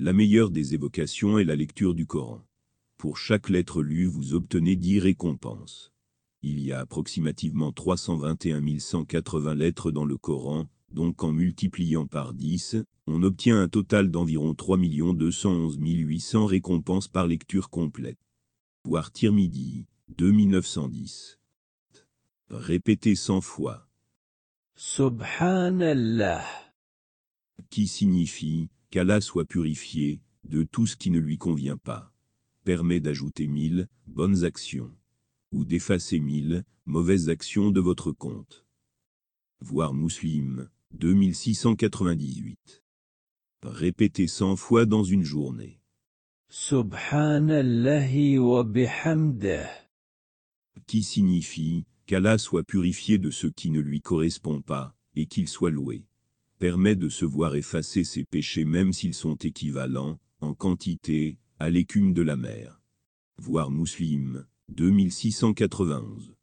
La meilleure des évocations est la lecture du Coran. Pour chaque lettre lue, vous obtenez 10 récompenses. Il y a approximativement 321 180 lettres dans le Coran, donc en multipliant par 10, on obtient un total d'environ 3 211 800 récompenses par lecture complète. Voir Tirmidhi, 2910. Répétez 100 fois. Subhanallah. Qui signifie qu'Allah soit purifié de tout ce qui ne lui convient pas. Permet d'ajouter mille bonnes actions ou d'effacer mille mauvaises actions de votre compte. Voir Muslim, 2698. Répétez 100 fois dans une journée. Subhanallahi wa bihamdah. Qui signifie qu'Allah soit purifié de ce qui ne lui correspond pas, et qu'il soit loué. Permet de se voir effacer ses péchés même s'ils sont équivalents, en quantité, à l'écume de la mer. Voir Muslim, 2691.